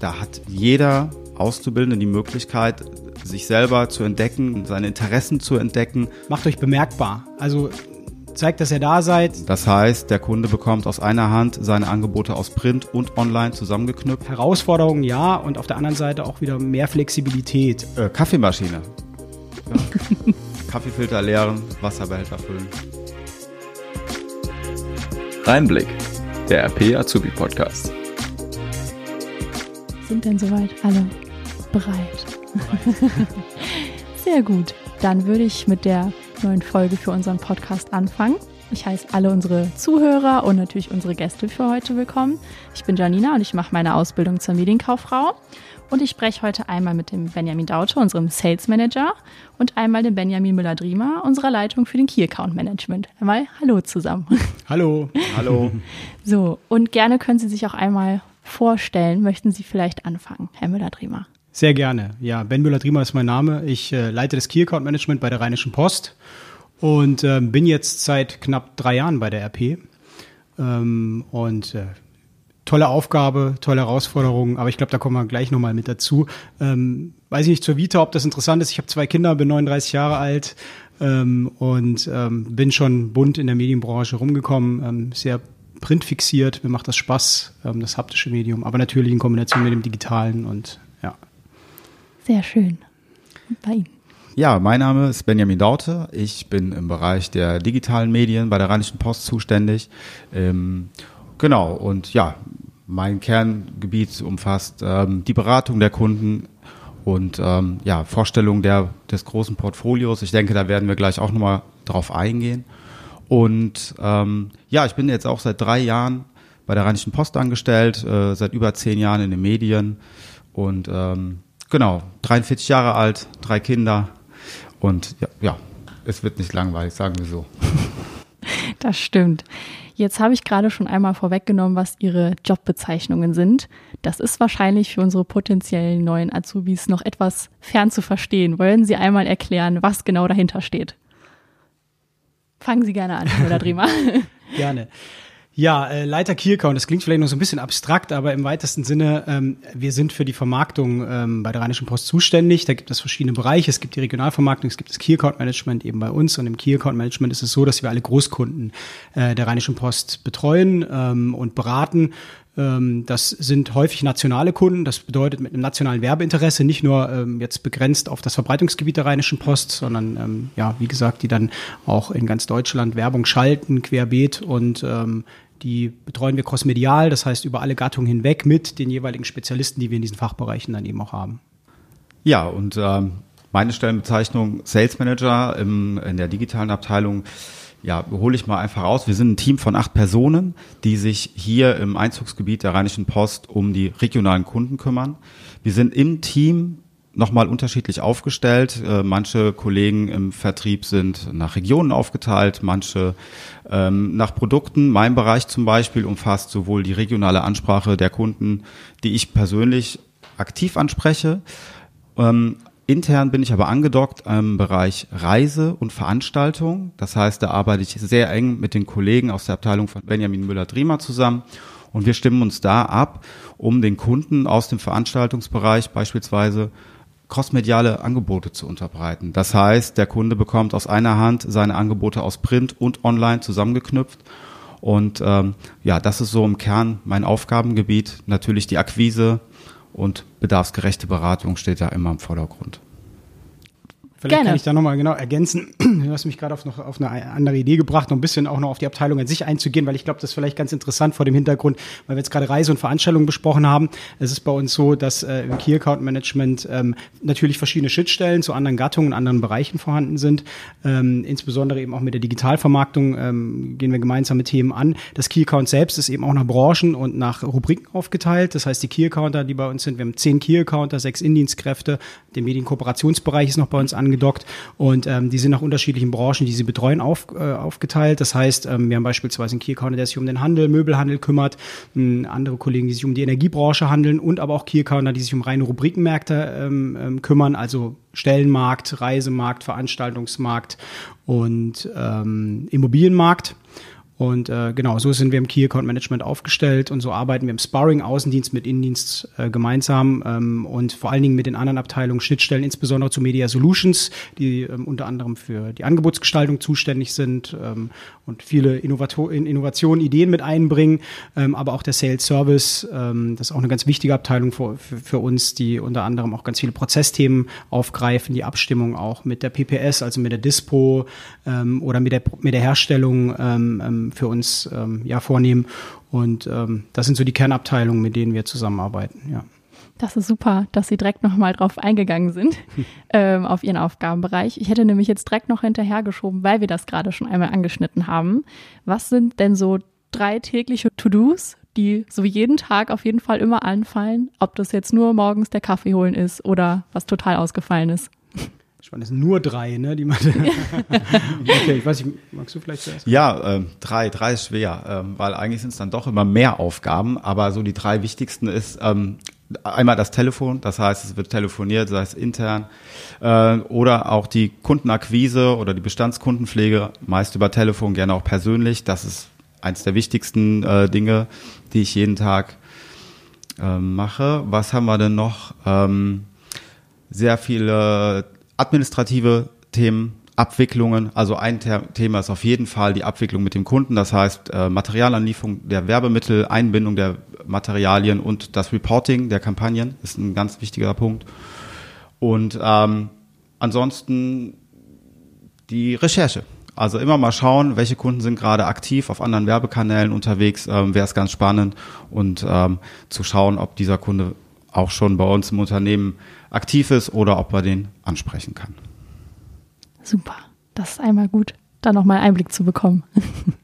Da hat jeder Auszubildende die Möglichkeit, sich selber zu entdecken, seine Interessen zu entdecken. Macht euch bemerkbar. Also zeigt, dass ihr da seid. Das heißt, der Kunde bekommt aus einer Hand seine Angebote aus Print und Online zusammengeknüpft. Herausforderungen ja und auf der anderen Seite auch wieder mehr Flexibilität. Äh, Kaffeemaschine. Ja. Kaffeefilter leeren, Wasserbehälter füllen. Reinblick, der RP Azubi Podcast. Sind denn soweit alle bereit? Sehr gut. Dann würde ich mit der neuen Folge für unseren Podcast anfangen. Ich heiße alle unsere Zuhörer und natürlich unsere Gäste für heute willkommen. Ich bin Janina und ich mache meine Ausbildung zur Medienkauffrau. Und ich spreche heute einmal mit dem Benjamin Daute, unserem Sales Manager, und einmal dem Benjamin Müller-Driemer, unserer Leitung für den Key Account Management. Einmal Hallo zusammen. Hallo. Hallo. So, und gerne können Sie sich auch einmal vorstellen. Möchten Sie vielleicht anfangen, Herr Müller-Driemer? Sehr gerne. Ja, Ben Müller-Driemer ist mein Name. Ich äh, leite das Key Account Management bei der Rheinischen Post und äh, bin jetzt seit knapp drei Jahren bei der RP. Ähm, und äh, tolle Aufgabe, tolle Herausforderung, aber ich glaube, da kommen wir gleich nochmal mit dazu. Ähm, weiß ich nicht zur Vita, ob das interessant ist. Ich habe zwei Kinder, bin 39 Jahre alt ähm, und ähm, bin schon bunt in der Medienbranche rumgekommen, ähm, sehr printfixiert, mir macht das Spaß, ähm, das haptische Medium, aber natürlich in Kombination mit dem digitalen und ja. Sehr schön. Bei Ihnen? Ja, mein Name ist Benjamin Daute. Ich bin im Bereich der digitalen Medien bei der Rheinischen Post zuständig. Ähm, genau, und ja, mein Kerngebiet umfasst ähm, die Beratung der Kunden und ähm, ja, Vorstellung der, des großen Portfolios. Ich denke, da werden wir gleich auch nochmal drauf eingehen. Und ähm, ja, ich bin jetzt auch seit drei Jahren bei der Rheinischen Post angestellt, äh, seit über zehn Jahren in den Medien und ähm, genau, 43 Jahre alt, drei Kinder und ja, ja, es wird nicht langweilig, sagen wir so. Das stimmt. Jetzt habe ich gerade schon einmal vorweggenommen, was Ihre Jobbezeichnungen sind. Das ist wahrscheinlich für unsere potenziellen neuen Azubis noch etwas fern zu verstehen. Wollen Sie einmal erklären, was genau dahinter steht? Fangen Sie gerne an, Herr Driemer. Gerne. Ja, äh, Leiter Key Account, das klingt vielleicht noch so ein bisschen abstrakt, aber im weitesten Sinne, ähm, wir sind für die Vermarktung ähm, bei der Rheinischen Post zuständig. Da gibt es verschiedene Bereiche. Es gibt die Regionalvermarktung, es gibt das Key Account Management eben bei uns. Und im Key Account Management ist es so, dass wir alle Großkunden äh, der Rheinischen Post betreuen ähm, und beraten. Ähm, das sind häufig nationale Kunden. Das bedeutet mit einem nationalen Werbeinteresse, nicht nur ähm, jetzt begrenzt auf das Verbreitungsgebiet der Rheinischen Post, sondern ähm, ja, wie gesagt, die dann auch in ganz Deutschland Werbung schalten, querbeet und ähm, die betreuen wir crossmedial, das heißt über alle Gattungen hinweg mit den jeweiligen Spezialisten, die wir in diesen Fachbereichen dann eben auch haben. Ja, und ähm, meine Stellenbezeichnung Sales Manager im, in der digitalen Abteilung, ja, hole ich mal einfach aus. Wir sind ein Team von acht Personen, die sich hier im Einzugsgebiet der Rheinischen Post um die regionalen Kunden kümmern. Wir sind im Team nochmal unterschiedlich aufgestellt. Äh, manche Kollegen im Vertrieb sind nach Regionen aufgeteilt, manche ähm, nach Produkten. Mein Bereich zum Beispiel umfasst sowohl die regionale Ansprache der Kunden, die ich persönlich aktiv anspreche. Ähm, intern bin ich aber angedockt im Bereich Reise und Veranstaltung. Das heißt, da arbeite ich sehr eng mit den Kollegen aus der Abteilung von Benjamin Müller-Driemer zusammen. Und wir stimmen uns da ab, um den Kunden aus dem Veranstaltungsbereich beispielsweise crossmediale Angebote zu unterbreiten. Das heißt, der Kunde bekommt aus einer Hand seine Angebote aus Print und Online zusammengeknüpft. Und ähm, ja, das ist so im Kern mein Aufgabengebiet. Natürlich die Akquise und bedarfsgerechte Beratung steht da immer im Vordergrund. Vielleicht Gerne. kann ich da nochmal genau ergänzen. Du hast mich gerade auf, noch, auf eine andere Idee gebracht, noch ein bisschen auch noch auf die Abteilung an sich einzugehen, weil ich glaube, das ist vielleicht ganz interessant vor dem Hintergrund, weil wir jetzt gerade Reise und Veranstaltungen besprochen haben. Es ist bei uns so, dass äh, im Key Account Management ähm, natürlich verschiedene Schnittstellen zu anderen Gattungen, anderen Bereichen vorhanden sind. Ähm, insbesondere eben auch mit der Digitalvermarktung ähm, gehen wir gemeinsam mit Themen an. Das Key Account selbst ist eben auch nach Branchen und nach Rubriken aufgeteilt. Das heißt, die Key Accounter, die bei uns sind, wir haben zehn Key Accounter, sechs Indienstkräfte. Der Medienkooperationsbereich ist noch bei uns angedockt und ähm, die sind nach unterschiedlichen Branchen, die sie betreuen, auf, äh, aufgeteilt. Das heißt, ähm, wir haben beispielsweise einen Key Accounter, der sich um den Handel, Möbelhandel kümmert, ähm, andere Kollegen, die sich um die Energiebranche handeln und aber auch Key Accounter, die sich um reine Rubrikenmärkte ähm, ähm, kümmern, also Stellenmarkt, Reisemarkt, Veranstaltungsmarkt und ähm, Immobilienmarkt. Und äh, genau, so sind wir im Key Account Management aufgestellt und so arbeiten wir im Sparring Außendienst mit Innendienst äh, gemeinsam ähm, und vor allen Dingen mit den anderen Abteilungen Schnittstellen, insbesondere zu Media Solutions, die ähm, unter anderem für die Angebotsgestaltung zuständig sind ähm, und viele Innovato Innovationen, Ideen mit einbringen, ähm, aber auch der Sales Service, ähm, das ist auch eine ganz wichtige Abteilung für, für, uns, die unter anderem auch ganz viele Prozessthemen aufgreifen, die Abstimmung auch mit der PPS, also mit der Dispo ähm, oder mit der, mit der Herstellung ähm, ähm für uns ähm, ja vornehmen. Und ähm, das sind so die Kernabteilungen, mit denen wir zusammenarbeiten. Ja. Das ist super, dass Sie direkt nochmal drauf eingegangen sind, ähm, auf Ihren Aufgabenbereich. Ich hätte nämlich jetzt direkt noch hinterhergeschoben, weil wir das gerade schon einmal angeschnitten haben. Was sind denn so drei tägliche To-Dos, die so jeden Tag auf jeden Fall immer anfallen? Ob das jetzt nur morgens der Kaffee holen ist oder was total ausgefallen ist? Spannend, es sind nur drei, ne? Die man okay, ich weiß nicht, magst du vielleicht zuerst? Ja, äh, drei, drei ist schwer, äh, weil eigentlich sind es dann doch immer mehr Aufgaben, aber so die drei wichtigsten ist ähm, einmal das Telefon, das heißt, es wird telefoniert, sei es intern, äh, oder auch die Kundenakquise oder die Bestandskundenpflege, meist über Telefon, gerne auch persönlich. Das ist eins der wichtigsten äh, Dinge, die ich jeden Tag äh, mache. Was haben wir denn noch? Ähm, sehr viele administrative Themen, Abwicklungen. Also ein Thema ist auf jeden Fall die Abwicklung mit dem Kunden, das heißt äh, Materialanlieferung der Werbemittel, Einbindung der Materialien und das Reporting der Kampagnen ist ein ganz wichtiger Punkt. Und ähm, ansonsten die Recherche. Also immer mal schauen, welche Kunden sind gerade aktiv auf anderen Werbekanälen unterwegs, ähm, wäre es ganz spannend und ähm, zu schauen, ob dieser Kunde auch schon bei uns im Unternehmen aktiv ist oder ob man den ansprechen kann. Super, das ist einmal gut, da nochmal Einblick zu bekommen.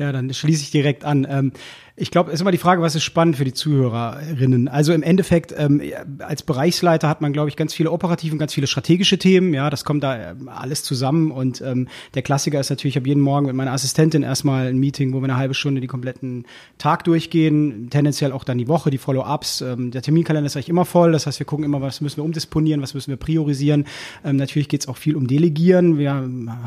Ja, dann schließe ich direkt an. Ähm, ich glaube, es ist immer die Frage, was ist spannend für die Zuhörerinnen. Also im Endeffekt, ähm, als Bereichsleiter hat man, glaube ich, ganz viele operative und ganz viele strategische Themen. Ja, das kommt da ähm, alles zusammen. Und ähm, der Klassiker ist natürlich, ich habe jeden Morgen mit meiner Assistentin erstmal ein Meeting, wo wir eine halbe Stunde die kompletten Tag durchgehen, tendenziell auch dann die Woche, die Follow-ups. Ähm, der Terminkalender ist eigentlich immer voll. Das heißt, wir gucken immer, was müssen wir umdisponieren, was müssen wir priorisieren. Ähm, natürlich geht es auch viel um Delegieren. Wir,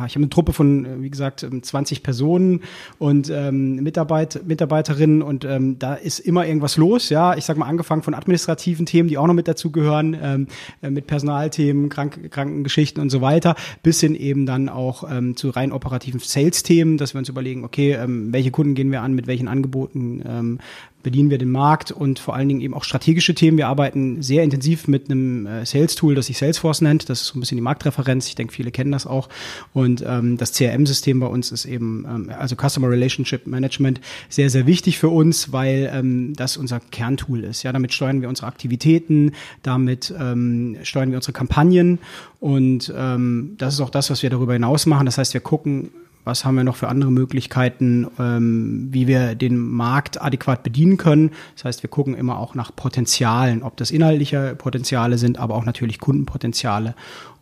ich habe eine Truppe von, wie gesagt, 20 ähm, Personen und ähm, Mitarbeit, Mitarbeiterinnen und ähm, da ist immer irgendwas los, ja. Ich sag mal, angefangen von administrativen Themen, die auch noch mit dazugehören, ähm, äh, mit Personalthemen, Krank Krankengeschichten und so weiter, bis hin eben dann auch ähm, zu rein operativen Sales-Themen, dass wir uns überlegen, okay, ähm, welche Kunden gehen wir an, mit welchen Angeboten ähm, bedienen wir den Markt und vor allen Dingen eben auch strategische Themen. Wir arbeiten sehr intensiv mit einem äh, Sales-Tool, das sich Salesforce nennt. Das ist so ein bisschen die Marktreferenz. Ich denke, viele kennen das auch. Und ähm, das CRM-System bei uns ist eben, ähm, also Customer Relationship Management, sehr, sehr wichtig für uns, weil ähm, das unser Kerntool ist. Ja, damit steuern wir unsere Aktivitäten, damit ähm, steuern wir unsere Kampagnen und ähm, das ist auch das, was wir darüber hinaus machen. Das heißt, wir gucken was haben wir noch für andere Möglichkeiten, ähm, wie wir den Markt adäquat bedienen können. Das heißt, wir gucken immer auch nach Potenzialen, ob das inhaltliche Potenziale sind, aber auch natürlich Kundenpotenziale.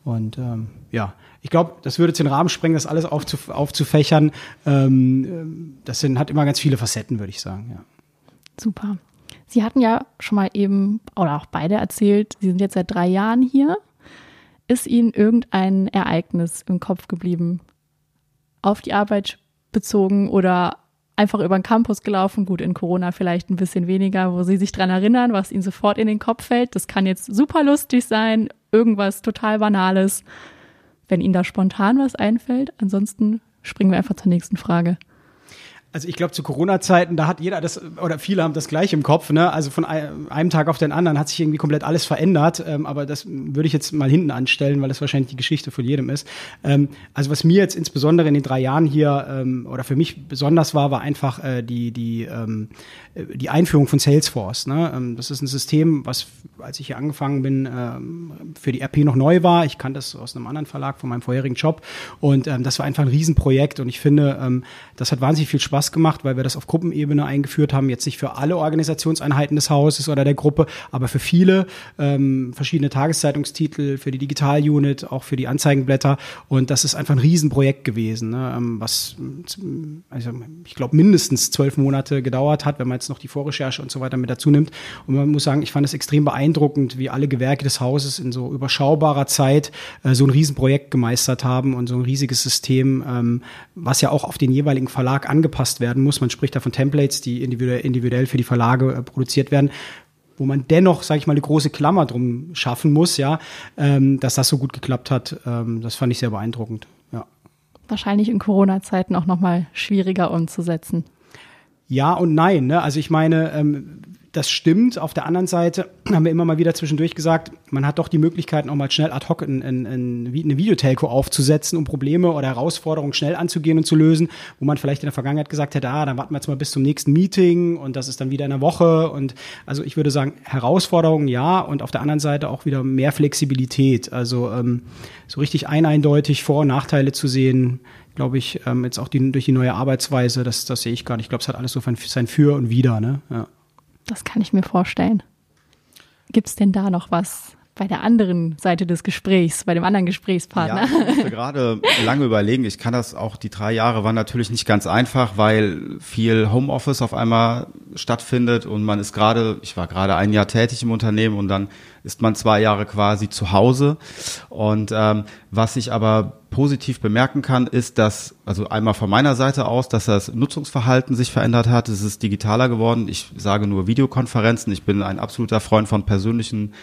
Und ähm, ja, ich glaube, das würde jetzt den Rahmen sprengen, das alles aufzuf aufzufächern. Ähm, das sind, hat immer ganz viele Facetten, würde ich sagen. Ja. Super. Sie hatten ja schon mal eben, oder auch beide erzählt, Sie sind jetzt seit drei Jahren hier. Ist Ihnen irgendein Ereignis im Kopf geblieben, auf die Arbeit bezogen oder einfach über den Campus gelaufen. Gut, in Corona vielleicht ein bisschen weniger, wo sie sich dran erinnern, was ihnen sofort in den Kopf fällt. Das kann jetzt super lustig sein, irgendwas total Banales, wenn ihnen da spontan was einfällt. Ansonsten springen wir einfach zur nächsten Frage. Also ich glaube, zu Corona-Zeiten, da hat jeder das, oder viele haben das gleich im Kopf, ne? Also von einem Tag auf den anderen hat sich irgendwie komplett alles verändert. Ähm, aber das würde ich jetzt mal hinten anstellen, weil das wahrscheinlich die Geschichte von jedem ist. Ähm, also was mir jetzt insbesondere in den drei Jahren hier ähm, oder für mich besonders war, war einfach äh, die, die, ähm, die Einführung von Salesforce. Ne? Ähm, das ist ein System, was, als ich hier angefangen bin, ähm, für die RP noch neu war. Ich kannte das aus einem anderen Verlag von meinem vorherigen Job. Und das war einfach ein Riesenprojekt. Und ich finde, das hat wahnsinnig viel Spaß Spaß gemacht, weil wir das auf Gruppenebene eingeführt haben. Jetzt nicht für alle Organisationseinheiten des Hauses oder der Gruppe, aber für viele ähm, verschiedene Tageszeitungstitel, für die Digital-Unit, auch für die Anzeigenblätter. Und das ist einfach ein Riesenprojekt gewesen, ne? Ähm, was also ich glaube mindestens zwölf Monate gedauert hat, wenn man jetzt noch die Vorrecherche und so weiter mit dazu nimmt. Und man muss sagen, ich fand es extrem beeindruckend, wie alle Gewerke des Hauses in so überschaubarer Zeit äh, so ein Riesenprojekt gemeistert haben und so ein riesiges System, ähm, was ja auch auf den jeweiligen Verlag angepasst werden muss. Man spricht da von Templates, die individuell, individuell für die Verlage äh, produziert werden wo man dennoch, sage ich mal, eine große Klammer drum schaffen muss, ja, ähm, dass das so gut geklappt hat, ähm, das fand ich sehr beeindruckend. Ja. Wahrscheinlich in Corona-Zeiten auch nochmal schwieriger umzusetzen. Ja und nein. Ne? Also ich meine, ähm, das stimmt. Auf der anderen Seite haben wir immer mal wieder zwischendurch gesagt, man hat doch die Möglichkeit, auch mal schnell ad hoc in, in, in eine Videotelco aufzusetzen, um Probleme oder Herausforderungen schnell anzugehen und zu lösen, wo man vielleicht in der Vergangenheit gesagt hätte, ah, dann warten wir jetzt mal bis zum nächsten Meeting und das ist dann wieder in der Woche. Und also ich würde sagen, Herausforderungen ja und auf der anderen Seite auch wieder mehr Flexibilität. Also ähm, so richtig eindeutig Vor- und Nachteile zu sehen, glaube ich, ähm, jetzt auch die, durch die neue Arbeitsweise, das, das sehe ich gar nicht. Ich glaube, es hat alles so sein Für und Wider. Ne? Ja. Das kann ich mir vorstellen. Gibt es denn da noch was bei der anderen Seite des Gesprächs, bei dem anderen Gesprächspartner? Ja, ich musste gerade lange überlegen. Ich kann das auch, die drei Jahre waren natürlich nicht ganz einfach, weil viel Homeoffice auf einmal stattfindet und man ist gerade, ich war gerade ein Jahr tätig im Unternehmen und dann ist man zwei Jahre quasi zu Hause. Und ähm, was ich aber positiv bemerken kann, ist, dass, also einmal von meiner Seite aus, dass das Nutzungsverhalten sich verändert hat. Es ist digitaler geworden. Ich sage nur Videokonferenzen. Ich bin ein absoluter Freund von persönlichen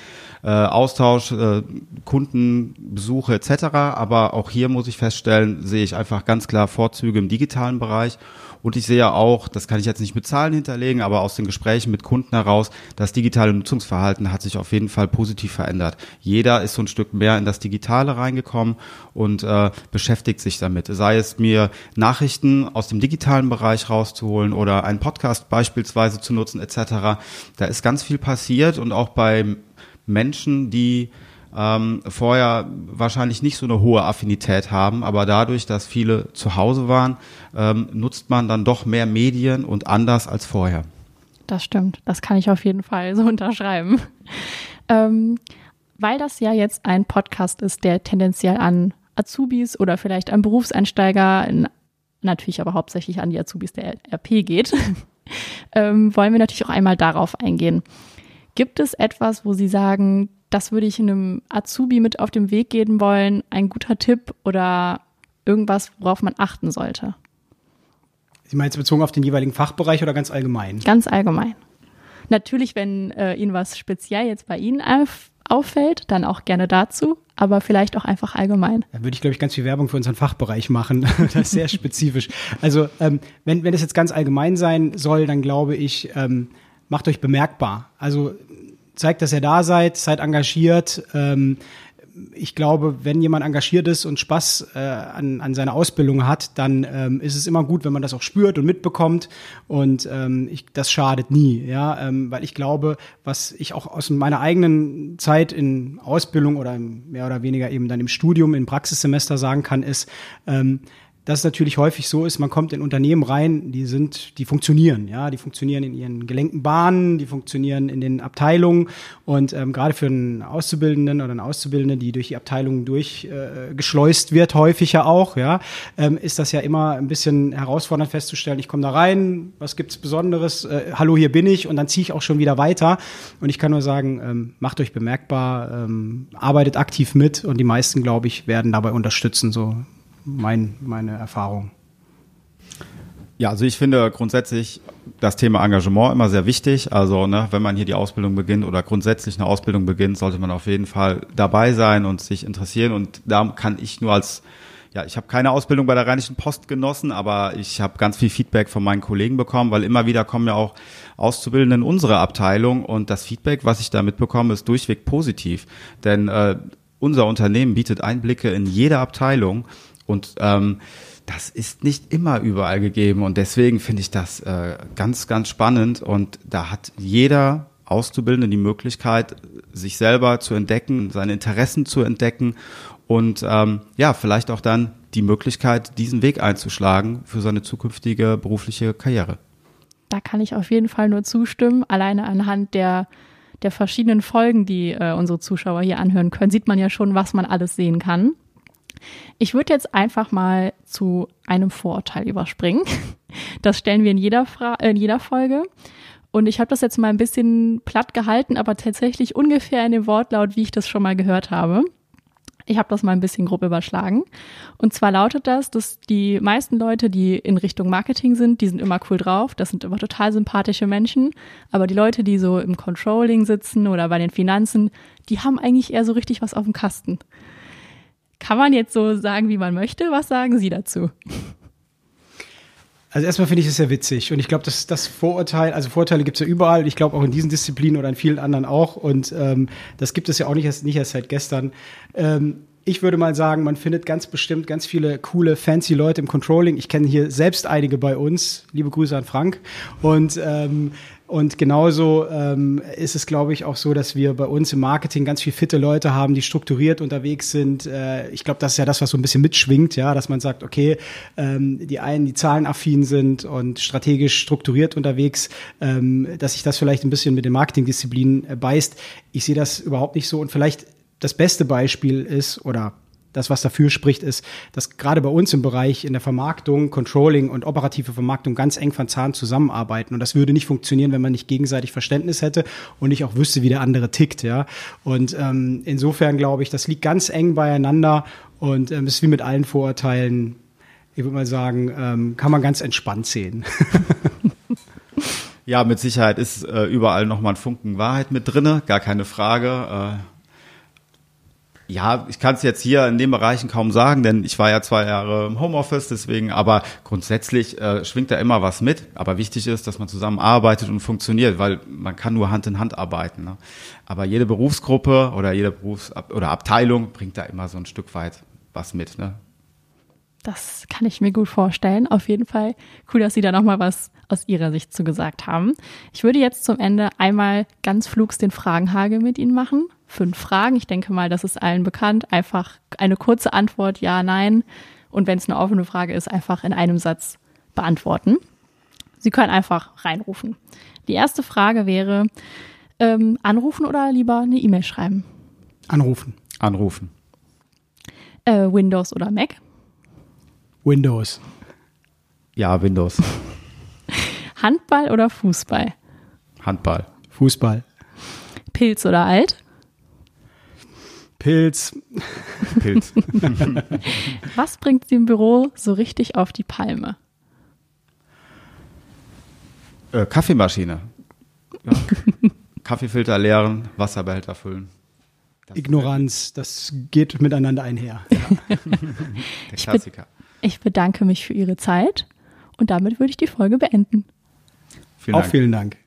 äh, Austausch, äh, Kundenbesuche etc. Aber auch hier muss ich feststellen, sehe ich einfach ganz klar Vorzüge im digitalen Bereich. Und ich sehe auch, das kann ich jetzt nicht mit Zahlen hinterlegen, aber aus den Gesprächen mit Kunden heraus, das digitale Nutzungsverhalten hat sich auf jeden Fall positiv verändert. Jeder ist so ein Stück mehr in das Digitale reingekommen und äh, beschäftigt sich damit. Sei es mir Nachrichten aus dem digitalen Bereich rauszuholen oder einen Podcast beispielsweise zu nutzen etc. Da ist ganz viel passiert und auch bei Menschen, die ähm, vorher wahrscheinlich nicht so eine hohe Affinität haben, aber dadurch, dass viele zu Hause waren, ähm, nutzt man dann doch mehr Medien und anders als vorher. Das stimmt, das kann ich auf jeden Fall so unterschreiben. Ähm, weil das ja jetzt ein Podcast ist, der tendenziell an Azubis oder vielleicht an Berufseinsteiger, in, natürlich aber hauptsächlich an die Azubis der RP geht, ähm, wollen wir natürlich auch einmal darauf eingehen. Gibt es etwas, wo Sie sagen, das würde ich einem Azubi mit auf den Weg geben wollen, ein guter Tipp oder irgendwas, worauf man achten sollte? Sie meinen jetzt bezogen auf den jeweiligen Fachbereich oder ganz allgemein? Ganz allgemein. Natürlich, wenn äh, Ihnen was speziell jetzt bei Ihnen auf, auffällt, dann auch gerne dazu, aber vielleicht auch einfach allgemein. Da würde ich, glaube ich, ganz viel Werbung für unseren Fachbereich machen. das ist sehr spezifisch. Also, ähm, wenn, wenn es jetzt ganz allgemein sein soll, dann glaube ich, ähm, macht euch bemerkbar. Also zeigt, dass ihr da seid, seid engagiert. Ähm, ich glaube, wenn jemand engagiert ist und Spaß äh, an, an seiner Ausbildung hat, dann ähm, ist es immer gut, wenn man das auch spürt und mitbekommt. Und ähm, ich, das schadet nie, ja, ähm, weil ich glaube, was ich auch aus meiner eigenen Zeit in Ausbildung oder mehr oder weniger eben dann im Studium, im Praxissemester sagen kann, ist, ähm, dass es natürlich häufig so ist, man kommt in Unternehmen rein, die sind, die funktionieren, ja, die funktionieren in ihren gelenkten Bahnen, die funktionieren in den Abteilungen und ähm, gerade für einen Auszubildenden oder eine Auszubildende, die durch die Abteilungen durchgeschleust äh, wird, häufig ja auch, ja, ähm, ist das ja immer ein bisschen herausfordernd festzustellen, ich komme da rein, was gibt's Besonderes, äh, hallo, hier bin ich und dann ziehe ich auch schon wieder weiter und ich kann nur sagen, ähm, macht euch bemerkbar, ähm, arbeitet aktiv mit und die meisten, glaube ich, werden dabei unterstützen, so mein, meine Erfahrung. Ja, also ich finde grundsätzlich das Thema Engagement immer sehr wichtig. Also ne, wenn man hier die Ausbildung beginnt oder grundsätzlich eine Ausbildung beginnt, sollte man auf jeden Fall dabei sein und sich interessieren. Und da kann ich nur als ja, ich habe keine Ausbildung bei der Rheinischen Post genossen, aber ich habe ganz viel Feedback von meinen Kollegen bekommen, weil immer wieder kommen ja auch Auszubildende in unsere Abteilung und das Feedback, was ich da mitbekomme, ist durchweg positiv. Denn äh, unser Unternehmen bietet Einblicke in jede Abteilung und ähm, das ist nicht immer überall gegeben und deswegen finde ich das äh, ganz, ganz spannend und da hat jeder Auszubildende die Möglichkeit, sich selber zu entdecken, seine Interessen zu entdecken und ähm, ja, vielleicht auch dann die Möglichkeit, diesen Weg einzuschlagen für seine zukünftige berufliche Karriere. Da kann ich auf jeden Fall nur zustimmen. Alleine anhand der, der verschiedenen Folgen, die äh, unsere Zuschauer hier anhören können, sieht man ja schon, was man alles sehen kann. Ich würde jetzt einfach mal zu einem Vorurteil überspringen. Das stellen wir in jeder, Fra äh, in jeder Folge. Und ich habe das jetzt mal ein bisschen platt gehalten, aber tatsächlich ungefähr in dem Wortlaut, wie ich das schon mal gehört habe. Ich habe das mal ein bisschen grob überschlagen. Und zwar lautet das, dass die meisten Leute, die in Richtung Marketing sind, die sind immer cool drauf. Das sind immer total sympathische Menschen. Aber die Leute, die so im Controlling sitzen oder bei den Finanzen, die haben eigentlich eher so richtig was auf dem Kasten. Kann man jetzt so sagen, wie man möchte? Was sagen Sie dazu? Also erstmal finde ich es sehr witzig und ich glaube, dass das Vorurteil, also Vorurteile gibt es ja überall, ich glaube auch in diesen Disziplinen oder in vielen anderen auch und ähm, das gibt es ja auch nicht erst, nicht erst seit gestern. Ähm, ich würde mal sagen, man findet ganz bestimmt ganz viele coole, fancy Leute im Controlling. Ich kenne hier selbst einige bei uns. Liebe Grüße an Frank. Und ähm, und genauso ähm, ist es, glaube ich, auch so, dass wir bei uns im Marketing ganz viel fitte Leute haben, die strukturiert unterwegs sind. Äh, ich glaube, das ist ja das, was so ein bisschen mitschwingt, ja, dass man sagt, okay, ähm, die einen, die zahlenaffin sind und strategisch strukturiert unterwegs, ähm, dass sich das vielleicht ein bisschen mit den Marketingdisziplinen äh, beißt. Ich sehe das überhaupt nicht so. Und vielleicht das beste Beispiel ist, oder das, was dafür spricht, ist, dass gerade bei uns im Bereich in der Vermarktung, Controlling und operative Vermarktung ganz eng von Zahn zusammenarbeiten. Und das würde nicht funktionieren, wenn man nicht gegenseitig Verständnis hätte und nicht auch wüsste, wie der andere tickt. Ja. Und ähm, insofern glaube ich, das liegt ganz eng beieinander und ähm, ist wie mit allen Vorurteilen. Ich würde mal sagen, ähm, kann man ganz entspannt sehen. ja, mit Sicherheit ist äh, überall nochmal ein Funken Wahrheit mit drinne, gar keine Frage. Äh ja, ich kann es jetzt hier in den Bereichen kaum sagen, denn ich war ja zwei Jahre im Homeoffice, deswegen, aber grundsätzlich äh, schwingt da immer was mit. Aber wichtig ist, dass man zusammenarbeitet und funktioniert, weil man kann nur Hand in Hand arbeiten. Ne? Aber jede Berufsgruppe oder jede Berufs- oder Abteilung bringt da immer so ein Stück weit was mit. Ne? Das kann ich mir gut vorstellen. Auf jeden Fall cool, dass Sie da nochmal was aus Ihrer Sicht zu gesagt haben. Ich würde jetzt zum Ende einmal ganz flugs den Fragenhagel mit Ihnen machen fünf Fragen. Ich denke mal, das ist allen bekannt. Einfach eine kurze Antwort, ja, nein. Und wenn es eine offene Frage ist, einfach in einem Satz beantworten. Sie können einfach reinrufen. Die erste Frage wäre, ähm, anrufen oder lieber eine E-Mail schreiben? Anrufen. Anrufen. Äh, Windows oder Mac? Windows. Ja, Windows. Handball oder Fußball? Handball. Fußball. Pilz oder alt? Pilz. Pilz. Was bringt Sie im Büro so richtig auf die Palme? Äh, Kaffeemaschine. Ja. Kaffeefilter leeren, Wasserbehälter füllen. Das Ignoranz, das geht miteinander einher. Ja. Der Klassiker. Ich, bedanke mich für Ihre Zeit und damit würde ich die Folge beenden. Vielen Auch vielen Dank.